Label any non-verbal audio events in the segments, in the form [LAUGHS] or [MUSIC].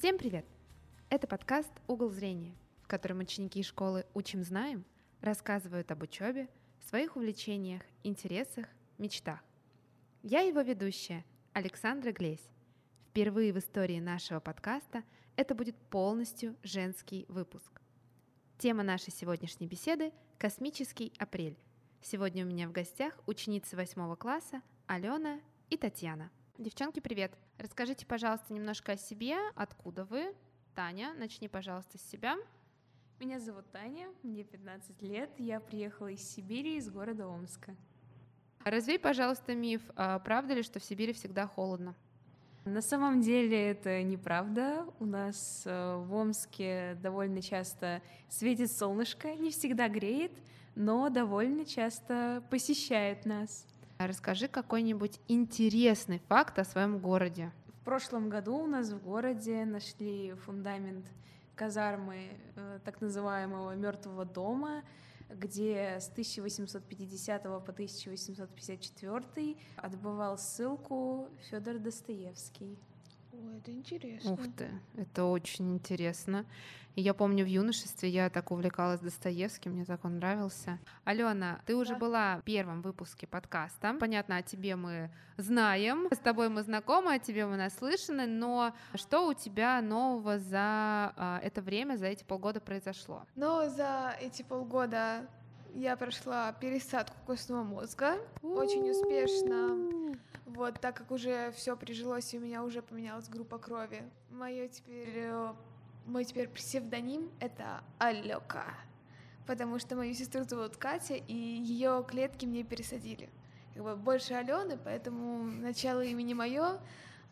Всем привет! Это подкаст «Угол зрения», в котором ученики школы «Учим, знаем» рассказывают об учебе, своих увлечениях, интересах, мечтах. Я его ведущая, Александра Глесь. Впервые в истории нашего подкаста это будет полностью женский выпуск. Тема нашей сегодняшней беседы – «Космический апрель». Сегодня у меня в гостях ученицы восьмого класса Алена и Татьяна. Девчонки, привет! Расскажите, пожалуйста, немножко о себе, откуда вы. Таня, начни, пожалуйста, с себя. Меня зовут Таня, мне 15 лет, я приехала из Сибири, из города Омска. Развей, пожалуйста, миф, а правда ли, что в Сибири всегда холодно? На самом деле это неправда. У нас э, в Омске довольно часто светит солнышко, не всегда греет, но довольно часто посещает нас. Расскажи какой-нибудь интересный факт о своем городе. В прошлом году у нас в городе нашли фундамент казармы э, так называемого мертвого дома, где с 1850 по 1854 отбывал ссылку Федор Достоевский. Это интересно. Ух ты, это очень интересно. И я помню, в юношестве я так увлекалась Достоевским, мне так он нравился. Алена, ты уже Да. была в первом выпуске подкаста. Понятно, о тебе мы знаем, [LAUGHS] с тобой мы знакомы, о тебе мы наслышаны, но что у тебя нового за а, это время, за эти полгода произошло? Но за эти полгода я прошла пересадку костного мозга очень успешно. Вот, так как уже все прижилось, и у меня уже поменялась группа крови. Мое теперь, э, мой теперь псевдоним — это Алёка. Потому что мою сестру зовут Катя, и ее клетки мне пересадили. Как бы больше Алены, поэтому начало имени мое,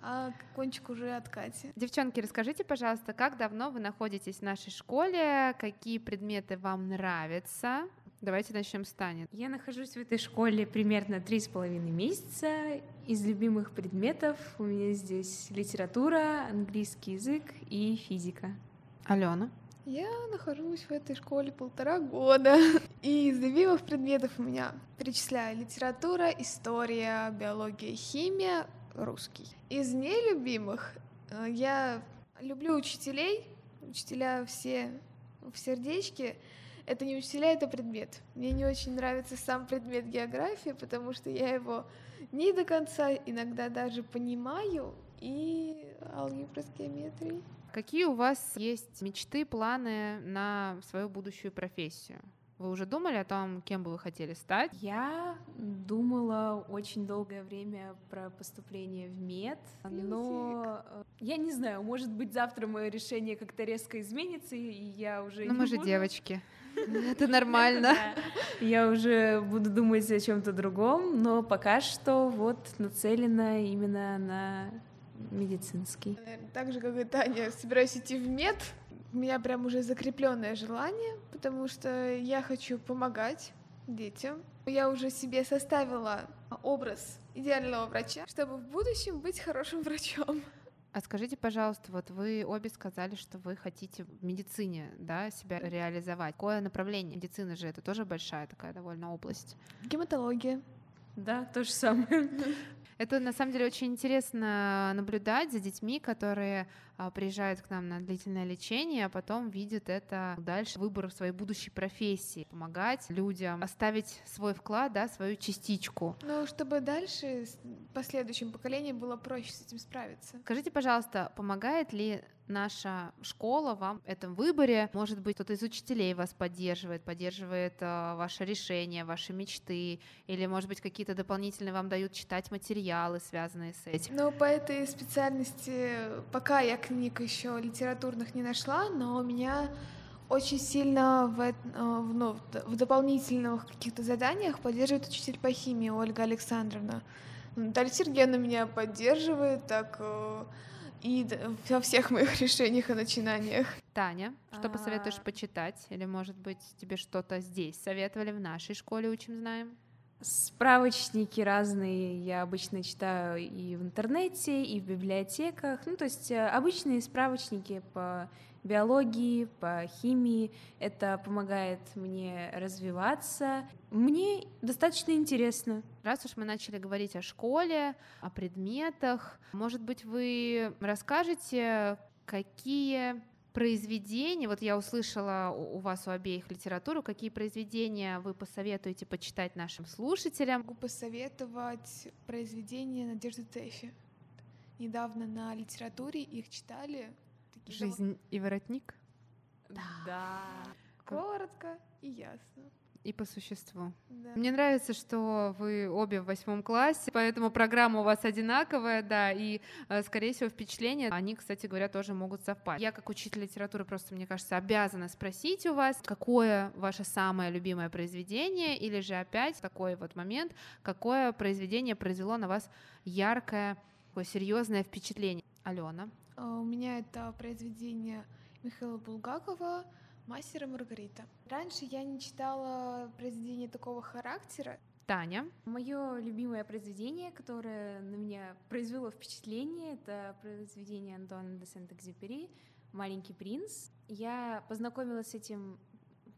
а кончик уже от Кати. Девчонки, расскажите, пожалуйста, как давно вы находитесь в нашей школе, какие предметы вам нравятся? Давайте начнем с Тани. Я нахожусь в этой школе примерно три с половиной месяца. Из любимых предметов у меня здесь литература, английский язык и физика. Алена. Я нахожусь в этой школе полтора года. [LAUGHS] И из любимых предметов у меня перечисляю литература, история, биология, химия, русский. Из нелюбимых э, я люблю учителей. Учителя все в сердечке. Это не учителя, это предмет. Мне не очень нравится сам предмет географии, потому что я его не до конца иногда даже понимаю. И алгебра с геометрией. Какие у вас есть мечты, планы на свою будущую профессию? Вы уже думали о том, кем бы вы хотели стать? Я думала очень долгое время про поступление в мед, но э, я не знаю, может быть, завтра мое решение как-то резко изменится, и я уже Ну, мы же девочки. [LAUGHS] [LAUGHS] Это нормально. Я уже буду думать о чем-то другом, но пока что вот нацелена именно на медицинский. Так же, как и Таня, собираюсь идти в мед. У меня прям уже закрепленное желание, потому что я хочу помогать детям. Я уже себе составила образ идеального врача, чтобы в будущем быть хорошим [LAUGHS] врачом. А скажите, пожалуйста, вот вы обе сказали, что вы хотите в медицине да, себя реализовать. Какое направление? Медицина же это тоже большая такая довольно область. Гематология. Да, то же самое. Это на самом деле очень интересно наблюдать за детьми, которые а, приезжают к нам на длительное лечение, а потом видят это дальше выбор своей будущей профессии, помогать людям, оставить свой вклад, да, свою частичку. Но чтобы дальше последующим поколением было проще с этим справиться. Скажите, пожалуйста, помогает ли наша школа вам в этом выборе? Может быть, кто-то из учителей вас поддерживает, поддерживает а, ваше решение, ваши мечты, или, может быть, какие-то дополнительные вам дают читать материалы, связанные с этим? Но по этой специальности пока я книг еще литературных не нашла, но меня очень сильно в, э, в, ну, в дополнительных каких-то заданиях поддерживает учитель по химии Ольга Александровна. Наталья Сергеевна меня поддерживает так э, и во всех моих [LAUGHS] решениях и начинаниях. Таня, что посоветуешь А. почитать? Или, может быть, тебе что-то здесь советовали в нашей школе «Учим, знаем»? Справочники разные я обычно читаю и в интернете, и в библиотеках. Ну, то есть э, обычные справочники по биологии, по химии. Это помогает мне развиваться. Мне достаточно интересно. Раз уж мы начали говорить о школе, о предметах, может быть, вы расскажете, какие произведения, вот я услышала у вас у обеих литературу, какие произведения вы посоветуете почитать нашим слушателям? Могу посоветовать произведения Надежды Тэфи. Недавно на литературе их читали. Жизнь и воротник? Да. да. Коротко и ясно и по существу. Да. Мне нравится, что вы обе в восьмом классе, поэтому программа у вас одинаковая, да, и, э, скорее всего, впечатления, они, кстати говоря, тоже могут совпасть. Я, как учитель литературы, просто, мне кажется, обязана спросить у вас, какое ваше самое любимое произведение, или же опять такой вот момент, какое произведение произвело на вас яркое, такое серьезное впечатление. Алена. А, у меня это произведение Михаила Булгакова Мастер и Маргарита. Раньше я не читала произведения такого характера. Таня. Мое любимое произведение, которое на меня произвело впечатление, это произведение Антуана де Сент-Экзюпери «Маленький принц». Я познакомилась с этим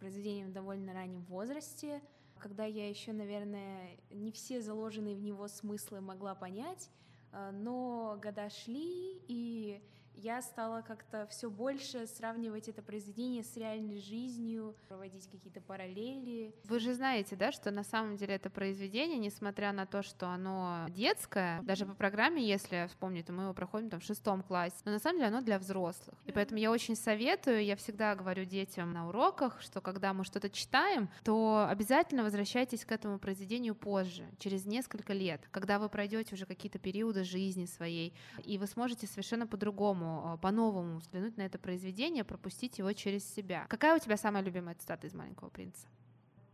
произведением в довольно раннем возрасте, когда я еще, наверное, не все заложенные в него смыслы могла понять, но года шли, и я стала как-то все больше сравнивать это произведение с реальной жизнью, проводить какие-то параллели. Вы же знаете, да, что на самом деле это произведение, несмотря на то, что оно детское, даже по программе, если вспомнить, то мы его проходим там в шестом классе, но на самом деле оно для взрослых. И поэтому я очень советую, я всегда говорю детям на уроках, что когда мы что-то читаем, то обязательно возвращайтесь к этому произведению позже, через несколько лет, когда вы пройдете уже какие-то периоды жизни своей, и вы сможете совершенно по-другому по-другому, а, по-новому взглянуть на это произведение, пропустить его через себя. Какая у тебя самая любимая цитата из «Маленького принца»?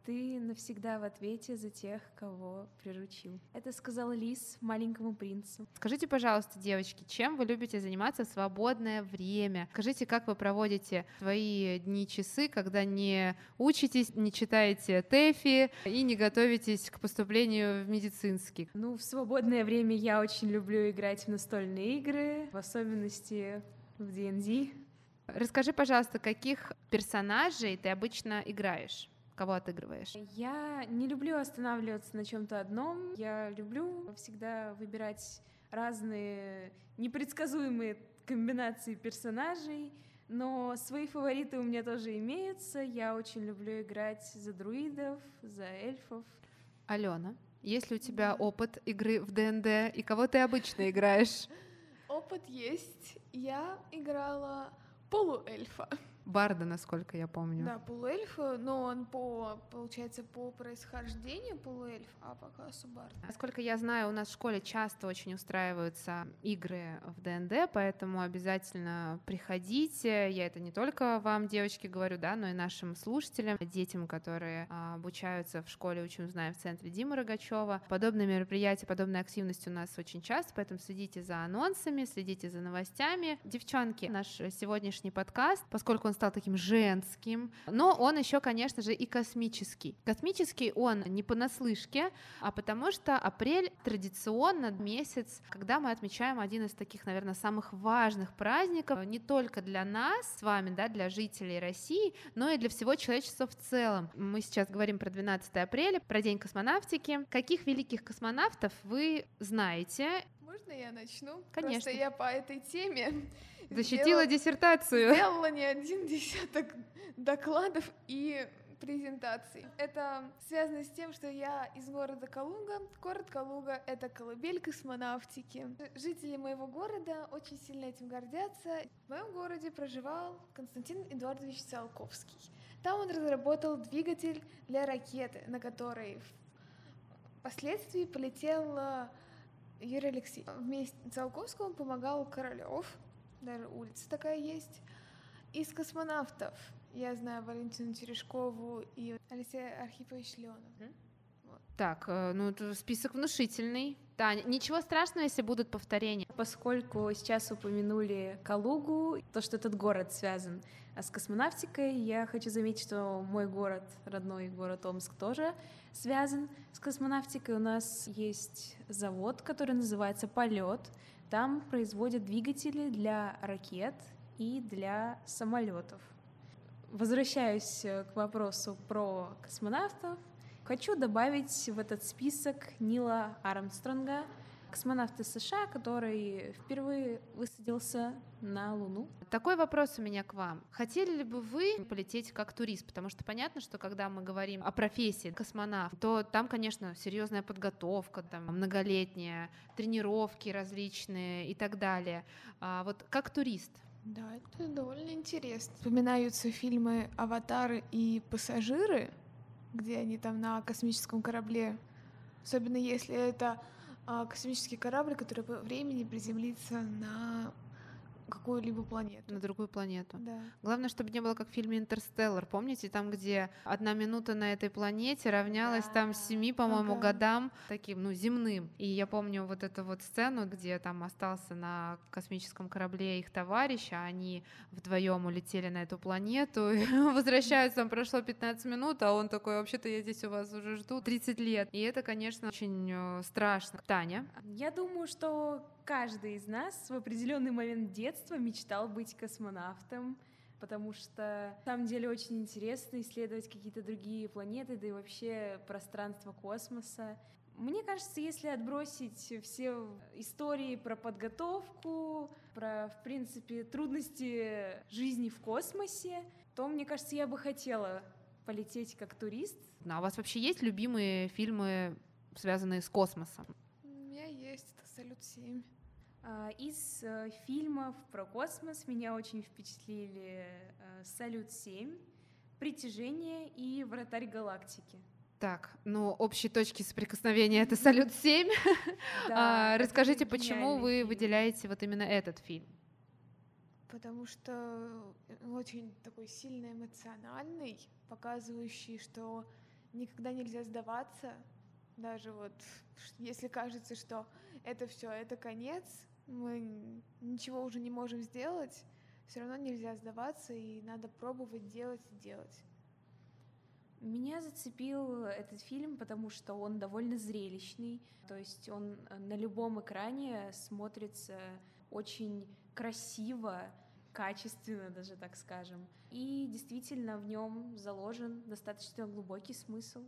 Ты навсегда в ответе за тех, кого приручил. Это сказал Лис маленькому принцу. Скажите, пожалуйста, девочки, чем вы любите заниматься в свободное время? Скажите, как вы проводите свои дни, часы, когда не учитесь, не читаете ТЭФИ и не готовитесь к поступлению в медицинский? Ну, в свободное время я очень люблю играть в настольные игры, в особенности в D&D. Расскажи, пожалуйста, каких персонажей ты обычно играешь? Кого отыгрываешь? Я не люблю останавливаться на чем-то одном. Я люблю всегда выбирать разные непредсказуемые комбинации персонажей, но свои фавориты у меня тоже имеются. Я очень люблю играть за друидов, за эльфов. Алена, есть ли у тебя опыт игры в ДНД и кого ты обычно играешь? [LAUGHS] Опыт есть. Я играла полуэльфа. Барда, насколько я помню. Да, полуэльф, но он по, получается, по происхождению полуэльф, а по классу бард. Насколько я знаю, у нас в школе часто очень устраиваются игры в ДНД, поэтому обязательно приходите. Я это не только вам, девочки, говорю, да, но и нашим слушателям, детям, которые а, обучаются в школе «Учим, знаем» в центре Димы Рогачева. Подобные мероприятия, подобные активности у нас очень часто, поэтому следите за анонсами, следите за новостями. Девчонки, наш сегодняшний подкаст, поскольку он стал таким женским, но он еще, конечно же, и космический. Космический он не понаслышке, а потому что апрель традиционно месяц, когда мы отмечаем один из таких, наверное, самых важных праздников не только для нас с вами, да, для жителей России, но и для всего человечества в целом. Мы сейчас говорим про 12 апреля, про День космонавтики. Каких великих космонавтов вы знаете? Можно я начну? Конечно. Просто я по этой теме Защитила диссертацию. Сделала не один десяток докладов и презентаций. Это связано с тем, что я из города Калуга. Город Калуга — это колыбель космонавтики. Жители моего города очень сильно этим гордятся. В моем городе проживал Константин Эдуардович Циолковский. Там он разработал двигатель для ракеты, на которой впоследствии полетел э, Юрий Алексеевич. Вместе с Циолковским помогал Королёв, даже улица такая есть. Из космонавтов я знаю Валентину Терешкову и Алексея Архипович Леонов. Вот. Так, э, ну список внушительный. Таня, ничего страшного, если будут повторения. Поскольку сейчас упомянули Калугу, то, что этот город связан а с космонавтикой, я хочу заметить, что мой город, родной город Омск, тоже связан с космонавтикой. У нас есть завод, который называется «Полет», там производят двигатели для ракет и для самолетов. Возвращаюсь э, к вопросу про космонавтов. Хочу добавить в этот список Нила Армстронга. Космонавт из США, который впервые высадился на Луну. Такой вопрос у меня к вам. Хотели ли бы вы полететь как турист? Потому что понятно, что когда мы говорим о профессии космонавт, то там, конечно, серьезная подготовка, там многолетняя, тренировки различные и так далее. А вот как турист, Да, это довольно интересно. Вспоминаются фильмы «Аватары» и «Пассажиры», где они там на космическом корабле. Особенно если это космический корабль, который по времени приземлится на какую-либо планету. на другую планету? Да. Главное, чтобы не было как в фильме «Интерстеллар». Помните, там, где одна минута на этой планете равнялась там Да. семи, по-моему, Ага. годам таким, ну, земным. И я помню вот эту вот сцену, где там остался на космическом корабле их товарищ, а они вдвоем улетели на эту планету, и [LAUGHS] возвращаются, там прошло 15 минут, а он такой, вообще-то я здесь у вас уже жду 30 лет. И это, конечно, очень э, страшно. Таня, Я думаю, что каждый из нас в определенный момент детства мечтал быть космонавтом, потому что на самом деле очень интересно исследовать какие-то другие планеты, да и вообще пространство космоса. Мне кажется, если отбросить все истории про подготовку, про, в принципе, трудности жизни в космосе, то, мне кажется, я бы хотела полететь как турист. ну, а у вас вообще есть любимые фильмы, связанные с космосом? У меня есть это «Салют-7». А, Из э, фильмов про космос меня очень впечатлили э, «Салют-7», «Притяжение» и «Вратарь галактики». Так, ну, общие точки соприкосновения — это «Салют-7». [LAUGHS] Да, А, это расскажите, почему вы фильм. выделяете вот именно этот фильм? Потому что он очень такой сильно эмоциональный, показывающий, что никогда нельзя сдаваться. Даже вот если кажется, что это все, это конец, мы ничего уже не можем сделать, все равно нельзя сдаваться, и надо пробовать делать и делать. Меня зацепил этот фильм, потому что он довольно зрелищный, то есть он э, на любом экране смотрится очень красиво, качественно даже, так скажем. И действительно в нем заложен достаточно глубокий смысл.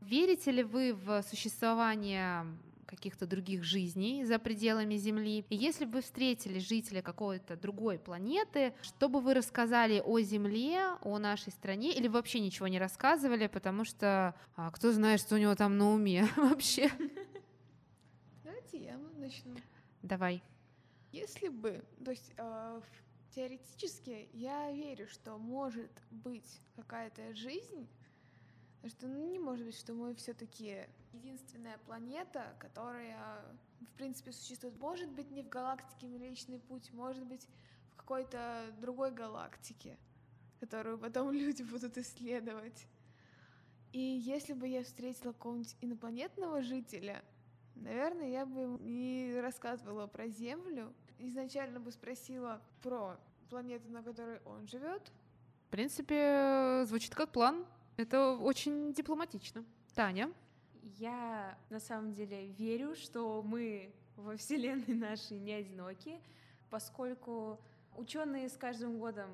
Верите ли вы в существование каких-то других жизней за пределами Земли? И если бы вы встретили жителя какой-то другой планеты, что бы вы рассказали о Земле, о нашей стране, или вообще ничего не рассказывали, потому что а, кто знает, что у него там на уме [LAUGHS] вообще? Давайте я начну. Давай. Если бы, то есть э, теоретически я верю, что может быть какая-то жизнь, что ну, не может быть, что мы все-таки единственная планета, которая в принципе существует. Может быть не в галактике Млечный Путь, может быть в какой-то другой галактике, которую потом [LAUGHS] люди будут исследовать. И если бы я встретила какого-нибудь инопланетного жителя, Наверное, я бы не рассказывала про Землю. Изначально бы спросила про планету, на которой он живет. В принципе, звучит как план. Это очень дипломатично. Таня? Я на самом деле верю, что мы во Вселенной нашей не одиноки, поскольку ученые с каждым годом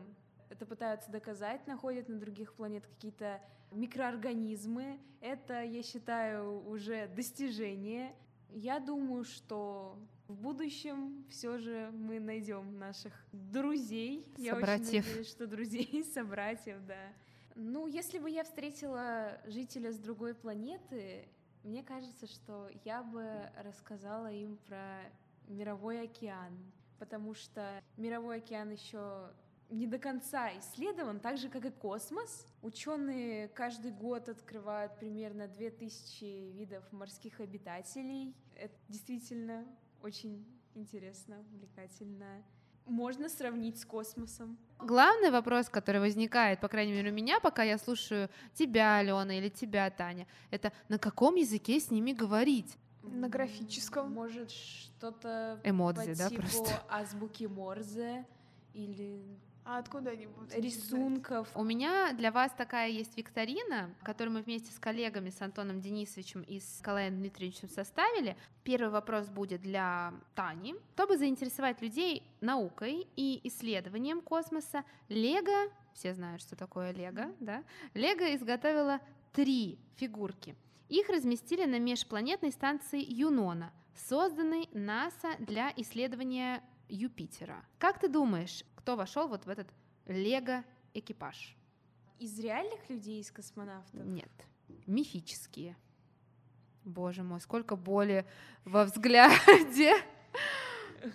это пытаются доказать, находят на других планетах какие-то микроорганизмы. Это, я считаю, уже достижение. Я думаю, что в будущем все же мы найдем наших друзей. Я очень Собратьев. надеюсь, что друзей, [LAUGHS] собратьев, да. Ну, если бы я встретила жителя с другой планеты, мне кажется, что я бы рассказала им про мировой океан, потому что мировой океан еще не до конца исследован, так же как и космос. Ученые каждый год открывают примерно 2000 видов морских обитателей. Это действительно очень интересно, увлекательно. Можно сравнить с космосом. Главный вопрос, который возникает, по крайней мере, у меня, пока я слушаю тебя, Алена, или тебя, Таня, это на каком языке с ними говорить? На графическом. Может, что-то Эмодзи, по да, типу просто? азбуки Морзе или А откуда они будут? это знать? рисунков. У меня для вас такая есть викторина, которую мы вместе с коллегами, с Антоном Денисовичем и с Калаем Дмитриевичем составили. Первый вопрос будет для Тани. Чтобы заинтересовать людей наукой и исследованием космоса, Лего, все знают, что такое Лего, да? Лего изготовила три фигурки. Их разместили на межпланетной станции Юнона. созданный НАСА для исследования Юпитера. Как ты думаешь, кто вошел вот в этот лего-экипаж? Из реальных людей, из космонавтов? Нет, мифические. Боже мой, сколько боли во взгляде.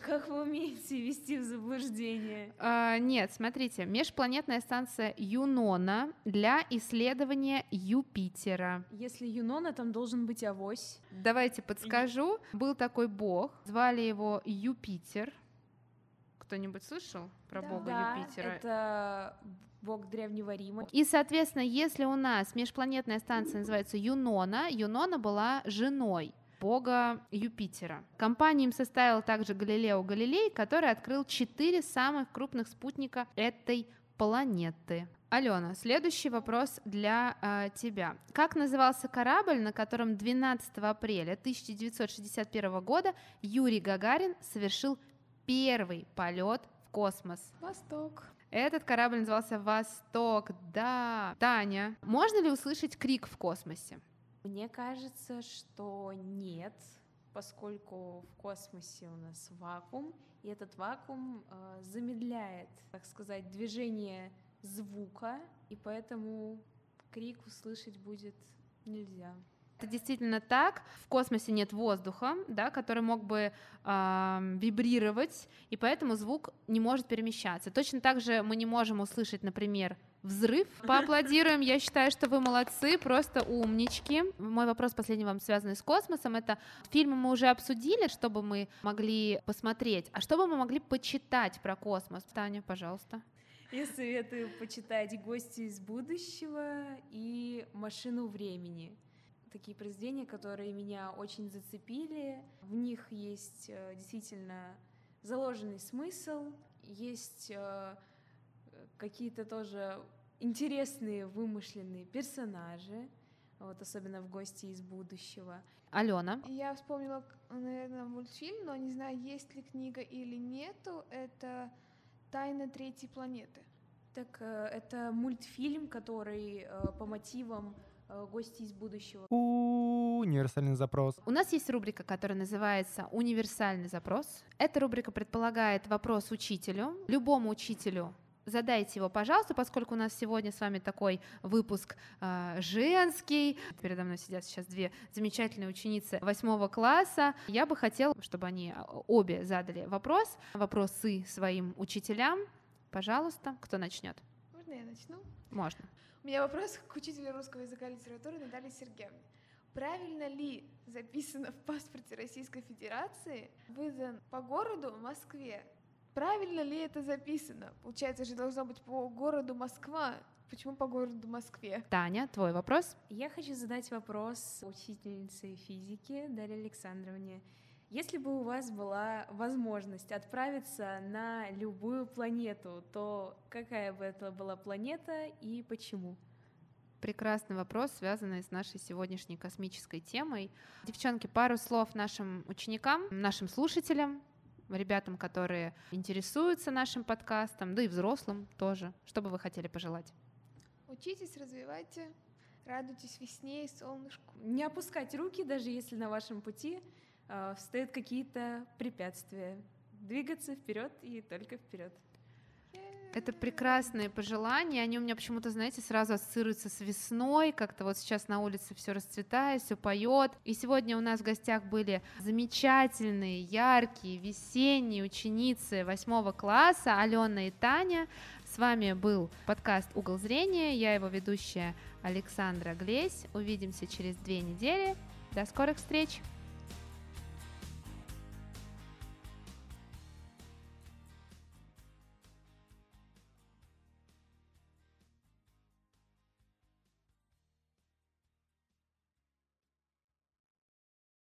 Как вы умеете вести в заблуждение? А, нет, смотрите, межпланетная станция Юнона для исследования Юпитера. Если Юнона, там должен быть авось. Давайте подскажу. Был такой бог, звали его Юпитер. Кто-нибудь слышал про Да. бога Да, Юпитера? это бог Древнего Рима. И, соответственно, если у нас межпланетная станция называется Юнона, Юнона была женой бога Юпитера. Компанию им составил также Галилео Галилей, который открыл четыре самых крупных спутника этой планеты. Алена, следующий вопрос для э, тебя. Как назывался корабль, на котором 12 апреля 1961 года Юрий Гагарин совершил первый полет в космос? Восток. Этот корабль назывался «Восток», да. Таня, можно ли услышать крик в космосе? Мне кажется, что нет, поскольку в космосе у нас вакуум, и этот вакуум э, замедляет, так сказать, движение звука, и поэтому крик услышать будет нельзя. Это действительно так. В космосе нет воздуха, да, который мог бы ам, вибрировать, и поэтому звук не может перемещаться. Точно так же мы не можем услышать, например, взрыв. Поаплодируем, я считаю, что вы молодцы, просто умнички. Мой вопрос последний вам связанный с космосом, это фильмы мы уже обсудили, чтобы мы могли посмотреть, а что бы мы могли почитать про космос? Таня, пожалуйста. Я советую почитать «Гости из будущего» и «Машину времени». Такие произведения, которые меня очень зацепили. В них есть э, действительно заложенный смысл, есть э, какие-то тоже интересные вымышленные персонажи, вот особенно в «Гости из будущего». Алена. Я вспомнила, наверное, мультфильм, но не знаю, есть ли книга или нету. Это «Тайна третьей планеты». Так э, это мультфильм, который э, по мотивам «Гости из будущего». Универсальный запрос. У нас есть рубрика, которая называется «Универсальный запрос». Эта рубрика предполагает вопрос учителю, любому учителю. Задайте его, пожалуйста, поскольку у нас сегодня с вами такой выпуск э, женский. Передо мной сидят сейчас две замечательные ученицы восьмого класса. Я бы хотела, чтобы они э, обе задали вопрос, вопросы своим учителям. Пожалуйста, кто начнет? Можно я начну? Можно. У меня вопрос к учителю русского языка и литературы Наталье Сергеевне. Правильно ли записано в паспорте Российской Федерации, выдан по городу Москве? Правильно ли это записано? Получается же должно быть по городу Москва. Почему по городу Москве? Таня, твой вопрос. Я хочу задать вопрос учительнице физики Дарье Александровне. Если бы у вас была возможность отправиться на любую планету, то какая бы это была планета и почему? Прекрасный вопрос, связанный с нашей сегодняшней космической темой. Девчонки, пару слов нашим ученикам, нашим слушателям, ребятам, которые интересуются нашим подкастом, да и взрослым тоже. Что бы вы хотели пожелать? Учитесь, развивайте, радуйтесь весне и солнышку. Не опускать руки, даже если на вашем пути встают какие-то препятствия. Двигаться вперед и только вперед. Это прекрасные пожелания. Они у меня почему-то, знаете, сразу ассоциируются с весной. Как-то вот сейчас на улице все расцветает, все поет. И сегодня у нас в гостях были замечательные, яркие, весенние ученицы восьмого класса Алена и Таня. С вами был подкаст «Угол зрения». Я его ведущая Александра Глесь. Увидимся через две недели. До скорых встреч!